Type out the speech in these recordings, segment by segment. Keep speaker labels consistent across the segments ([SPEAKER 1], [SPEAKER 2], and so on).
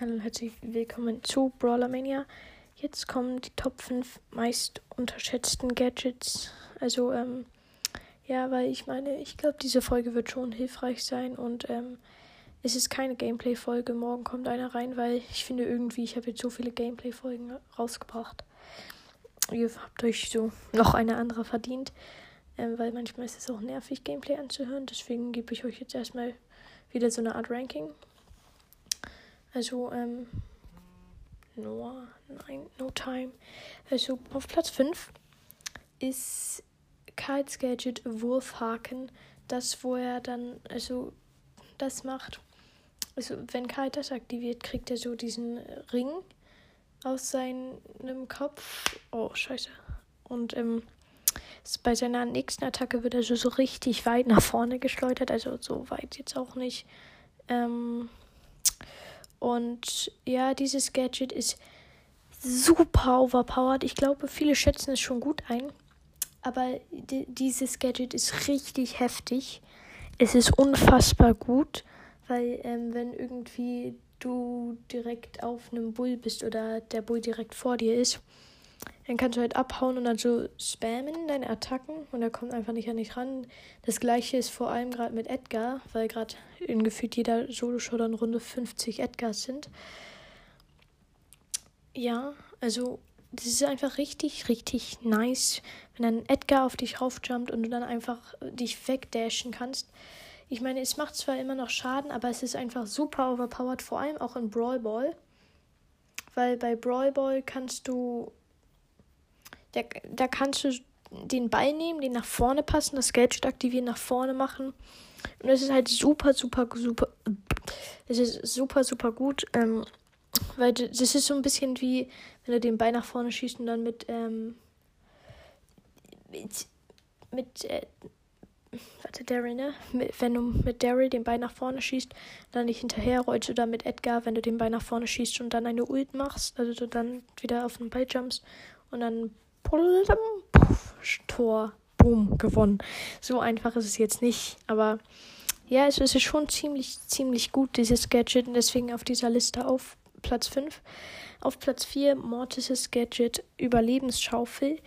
[SPEAKER 1] Hallo und herzlich willkommen zu Brawler Mania. Jetzt kommen die Top 5 meist unterschätzten Gadgets. Also, ähm, ja, weil ich meine, ich glaube, diese Folge wird schon hilfreich sein und ähm, es ist keine Gameplay-Folge. Morgen kommt einer rein, weil ich finde irgendwie, ich habe jetzt so viele Gameplay-Folgen rausgebracht. Ihr habt euch so noch eine andere verdient, ähm, weil manchmal ist es auch nervig, Gameplay anzuhören. Deswegen gebe ich euch jetzt erstmal wieder so eine Art Ranking. Also, ähm, Noah, nein, No Time. Also, auf Platz 5 ist Karls Gadget Wurfhaken. Das, wo er dann, also, das macht. Also, wenn Karl das aktiviert, kriegt er so diesen Ring aus seinem Kopf. Oh, scheiße. Und, ähm, bei seiner nächsten Attacke wird er so, so richtig weit nach vorne geschleudert. Also, so weit jetzt auch nicht. Ähm, und ja, dieses Gadget ist super overpowered. Ich glaube, viele schätzen es schon gut ein. Aber dieses Gadget ist richtig heftig. Es ist unfassbar gut, weil ähm, wenn irgendwie du direkt auf einem Bull bist oder der Bull direkt vor dir ist, dann kannst du halt abhauen und dann so spammen, deine Attacken. Und er kommt einfach nicht an dich ran. Das gleiche ist vor allem gerade mit Edgar, weil gerade in gefühlt jeder Solo-Showdown Runde 50 Edgars sind. Ja, also das ist einfach richtig, richtig nice, wenn ein Edgar auf dich raufjumpt und du dann einfach dich wegdashen kannst. Ich meine, es macht zwar immer noch Schaden, aber es ist einfach super overpowered, vor allem auch in Brawl Ball. Weil bei Brawl Ball kannst du da, da kannst du den Ball nehmen, den nach vorne passen, das Gadget aktivieren, nach vorne machen. Und es ist halt super, super, super. Es ist super, super gut. Ähm, weil das ist so ein bisschen wie, wenn du den Ball nach vorne schießt und dann mit, ähm, mit, mit, äh, warte, Daryl, ne? Wenn du mit Daryl den Ball nach vorne schießt, dann nicht hinterher rollst oder mit Edgar, wenn du den Ball nach vorne schießt und dann eine Ult machst, also du dann wieder auf den Ball jumpst und dann Puff, Tor, boom, gewonnen. So einfach ist es jetzt nicht, aber ja, es ist schon ziemlich, ziemlich gut, dieses Gadget, und deswegen auf dieser Liste auf Platz 5. Auf Platz 4 Mortis' Gadget Überlebensschaufel.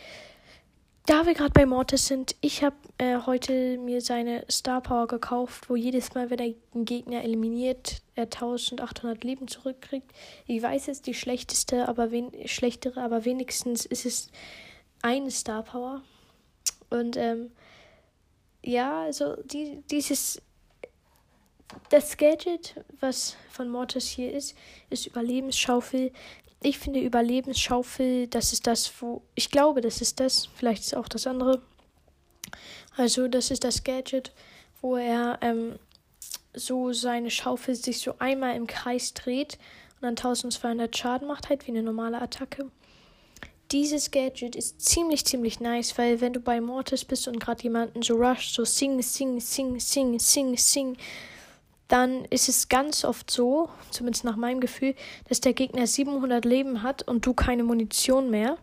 [SPEAKER 1] Da wir gerade bei Mortis sind, ich habe äh, heute mir seine Star Power gekauft, wo jedes Mal, wenn er einen Gegner eliminiert, er 1800 Leben zurückkriegt. Ich weiß, es die schlechteste, aber wen schlechtere, aber wenigstens ist es eine Star Power. Und ähm, ja, also die, dieses das Gadget, was von Mortis hier ist, ist Überlebensschaufel ich finde Überlebensschaufel, das ist das, wo. Ich glaube, das ist das. Vielleicht ist auch das andere. Also, das ist das Gadget, wo er ähm, so seine Schaufel sich so einmal im Kreis dreht und dann 1200 Schaden macht, halt wie eine normale Attacke. Dieses Gadget ist ziemlich, ziemlich nice, weil wenn du bei Mortis bist und gerade jemanden so rusht, so sing, sing, sing, sing, sing, sing, dann ist es ganz oft so, zumindest nach meinem Gefühl, dass der Gegner 700 Leben hat und du keine Munition mehr.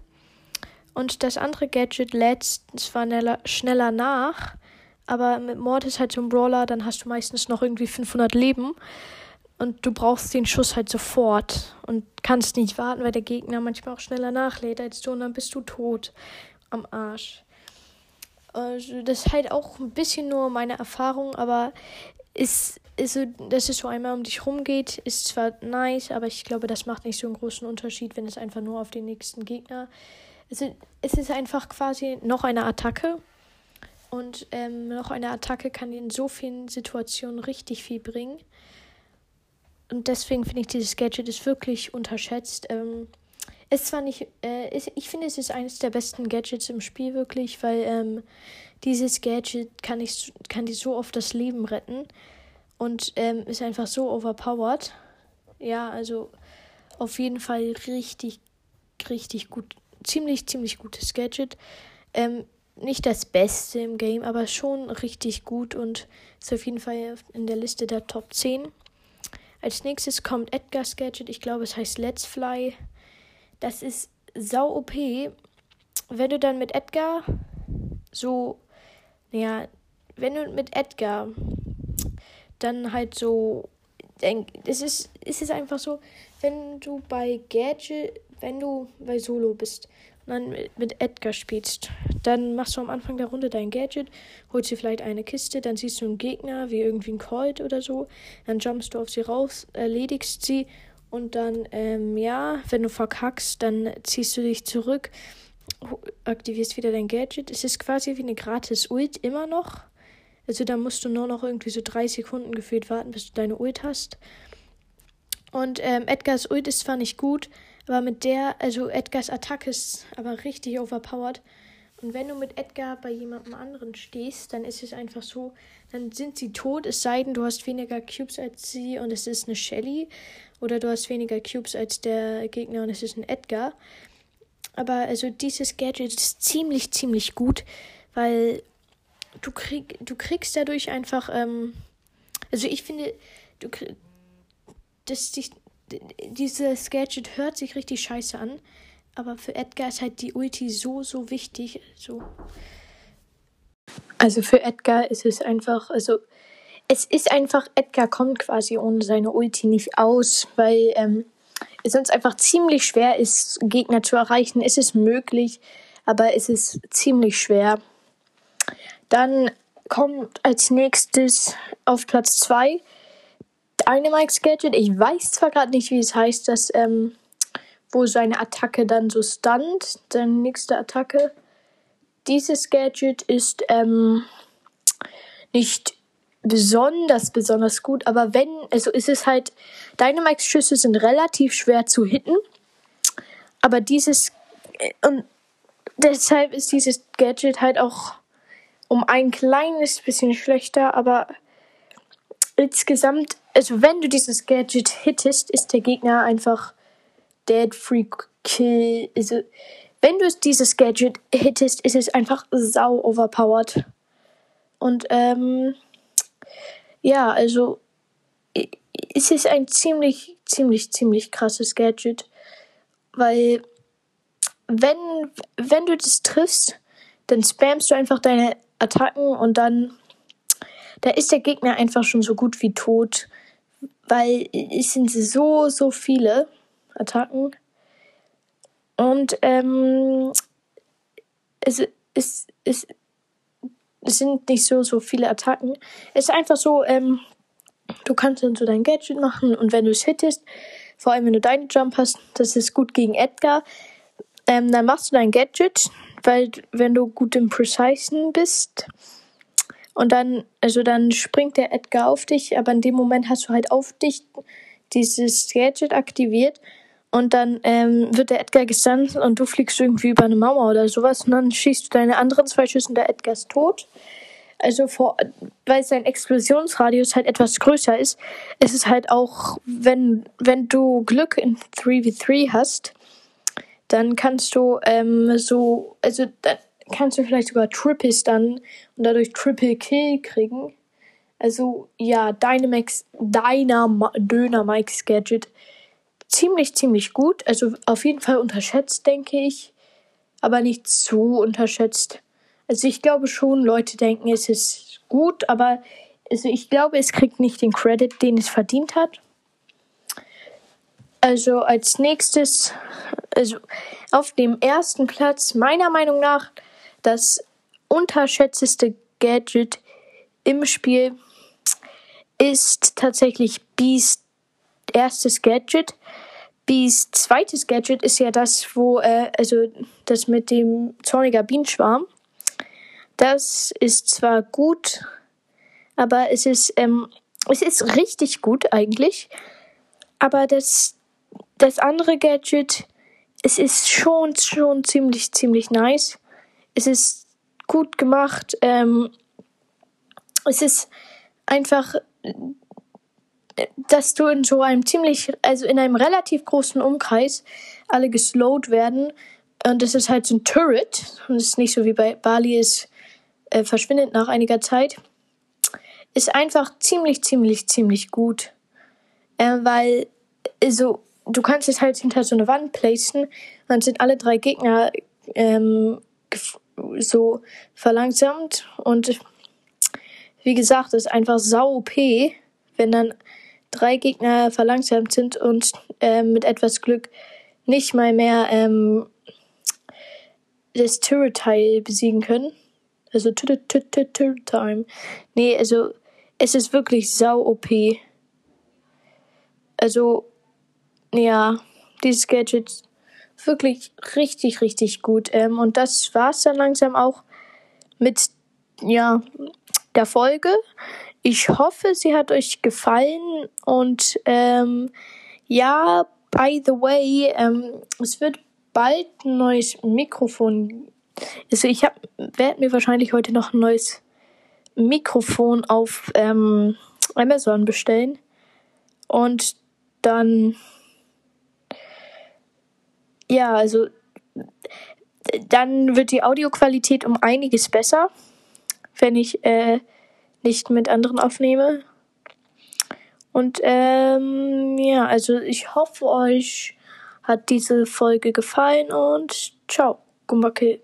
[SPEAKER 1] Und das andere Gadget lädt zwar schneller, nach, aber mit Mord ist halt so ein Brawler, dann hast du meistens noch irgendwie 500 Leben und du brauchst den Schuss halt sofort und kannst nicht warten, weil der Gegner manchmal auch schneller nachlädt als du und dann bist du tot am Arsch. Also das ist halt auch ein bisschen nur meine Erfahrung, aber ist, ist so, dass es so einmal um dich rumgeht, ist zwar nice, aber ich glaube, das macht nicht so einen großen Unterschied, wenn es einfach nur auf den nächsten Gegner. Ist, es ist einfach quasi noch eine Attacke. Und ähm, noch eine Attacke kann in so vielen Situationen richtig viel bringen. Und deswegen finde ich, dieses Gadget ist wirklich unterschätzt. Ähm, es zwar nicht, äh, ist, ich finde, es ist eines der besten Gadgets im Spiel wirklich, weil ähm, dieses Gadget kann, ich, kann dir so oft das Leben retten und ähm, ist einfach so overpowered. Ja, also auf jeden Fall richtig, richtig gut, ziemlich, ziemlich gutes Gadget. Ähm, nicht das Beste im Game, aber schon richtig gut und ist auf jeden Fall in der Liste der Top 10. Als nächstes kommt Edgar's Gadget. Ich glaube, es heißt Let's Fly. Das ist sau OP, wenn du dann mit Edgar so, naja, wenn du mit Edgar dann halt so, es ist, es einfach so, wenn du bei Gadget, wenn du bei Solo bist und dann mit Edgar spielst, dann machst du am Anfang der Runde dein Gadget, holst dir vielleicht eine Kiste, dann siehst du einen Gegner, wie irgendwie ein Colt oder so, dann jumpst du auf sie raus, erledigst sie und dann, ähm, ja, wenn du verkackst, dann ziehst du dich zurück, aktivierst wieder dein Gadget. Es ist quasi wie eine gratis Ult immer noch. Also da musst du nur noch irgendwie so drei Sekunden gefühlt warten, bis du deine Ult hast. Und ähm, Edgars Ult ist zwar nicht gut, aber mit der, also Edgars Attacke ist aber richtig overpowered. Und wenn du mit Edgar bei jemandem anderen stehst, dann ist es einfach so, dann sind sie tot, es sei denn, du hast weniger Cubes als sie und es ist eine Shelly. Oder du hast weniger Cubes als der Gegner und es ist ein Edgar. Aber also dieses Gadget ist ziemlich, ziemlich gut, weil du, krieg, du kriegst dadurch einfach, ähm, also ich finde, du kriegst, das, die, dieses Gadget hört sich richtig scheiße an, aber für Edgar ist halt die Ulti so, so wichtig. So. Also für Edgar ist es einfach, also es ist einfach, Edgar kommt quasi ohne seine Ulti nicht aus, weil ähm, es sonst einfach ziemlich schwer ist, Gegner zu erreichen. Es ist möglich, aber es ist ziemlich schwer. Dann kommt als nächstes auf Platz 2 Dynamite's Gadget. Ich weiß zwar gerade nicht, wie es heißt, dass, ähm, wo seine Attacke dann so stand. Seine nächste Attacke. Dieses Gadget ist ähm, nicht besonders, besonders gut, aber wenn, also ist es halt, Dynamics Schüsse sind relativ schwer zu hitten, aber dieses, äh, und deshalb ist dieses Gadget halt auch um ein kleines bisschen schlechter, aber insgesamt, also wenn du dieses Gadget hittest, ist der Gegner einfach dead, free kill, also wenn du dieses Gadget hittest, ist es einfach sau overpowered. Und ähm, ja, also es ist ein ziemlich, ziemlich, ziemlich krasses Gadget, weil wenn, wenn du das triffst, dann spammst du einfach deine Attacken und dann da ist der Gegner einfach schon so gut wie tot, weil es sind so, so viele Attacken. Und ähm, es, es, es, es sind nicht so, so viele Attacken. Es ist einfach so, ähm, du kannst dann so dein Gadget machen und wenn du es hittest, vor allem wenn du deine Jump hast, das ist gut gegen Edgar, ähm, dann machst du dein Gadget, weil wenn du gut im Precisen bist und dann, also dann springt der Edgar auf dich, aber in dem Moment hast du halt auf dich dieses Gadget aktiviert und dann ähm, wird der Edgar gestunt und du fliegst irgendwie über eine Mauer oder sowas und dann schießt du deine anderen zwei Schüsse und der Edgar ist tot. Also vor, weil sein Explosionsradius halt etwas größer ist, ist es halt auch, wenn, wenn du Glück in 3v3 hast, dann kannst du ähm, so, also dann kannst du vielleicht sogar Triple Stun und dadurch Triple Kill kriegen. Also ja, Dynamax, Dynamix Gadget ziemlich, ziemlich gut. Also auf jeden Fall unterschätzt, denke ich. Aber nicht zu unterschätzt. Also ich glaube schon, Leute denken, es ist gut, aber also ich glaube, es kriegt nicht den Credit, den es verdient hat. Also als nächstes, also auf dem ersten Platz, meiner Meinung nach, das unterschätzteste Gadget im Spiel ist tatsächlich Beast erstes Gadget. Bees zweites Gadget ist ja das, wo, äh, also das mit dem zorniger Bienenschwarm. Das ist zwar gut, aber es ist, ähm, es ist richtig gut eigentlich. Aber das, das andere Gadget, es ist schon, schon ziemlich, ziemlich nice. Es ist gut gemacht. Ähm, es ist einfach dass du in so einem ziemlich, also in einem relativ großen Umkreis alle geslowt werden. Und das ist halt so ein Turret. Und es ist nicht so wie bei Bali, es äh, verschwindet nach einiger Zeit. Ist einfach ziemlich, ziemlich, ziemlich gut. Äh, weil, also, du kannst es halt hinter so eine Wand placen. Dann sind alle drei Gegner ähm, so verlangsamt. Und wie gesagt, ist einfach sau OP, wenn dann drei Gegner verlangsamt sind und äh, mit etwas Glück nicht mal mehr ähm, das Turret-Teil besiegen können. Also Turret-Time. Nee, also es ist wirklich sau OP. Also, ja, dieses Gadget wirklich richtig, richtig gut. Ähm, und das war's dann langsam auch mit, ja, der Folge. Ich hoffe, sie hat euch gefallen und ähm, ja, by the way, ähm, es wird bald ein neues Mikrofon. Also ich werde mir wahrscheinlich heute noch ein neues Mikrofon auf ähm, Amazon bestellen und dann ja, also dann wird die Audioqualität um einiges besser, wenn ich äh, nicht mit anderen aufnehme. Und ähm, ja, also ich hoffe, euch hat diese Folge gefallen und ciao, Gumbacke.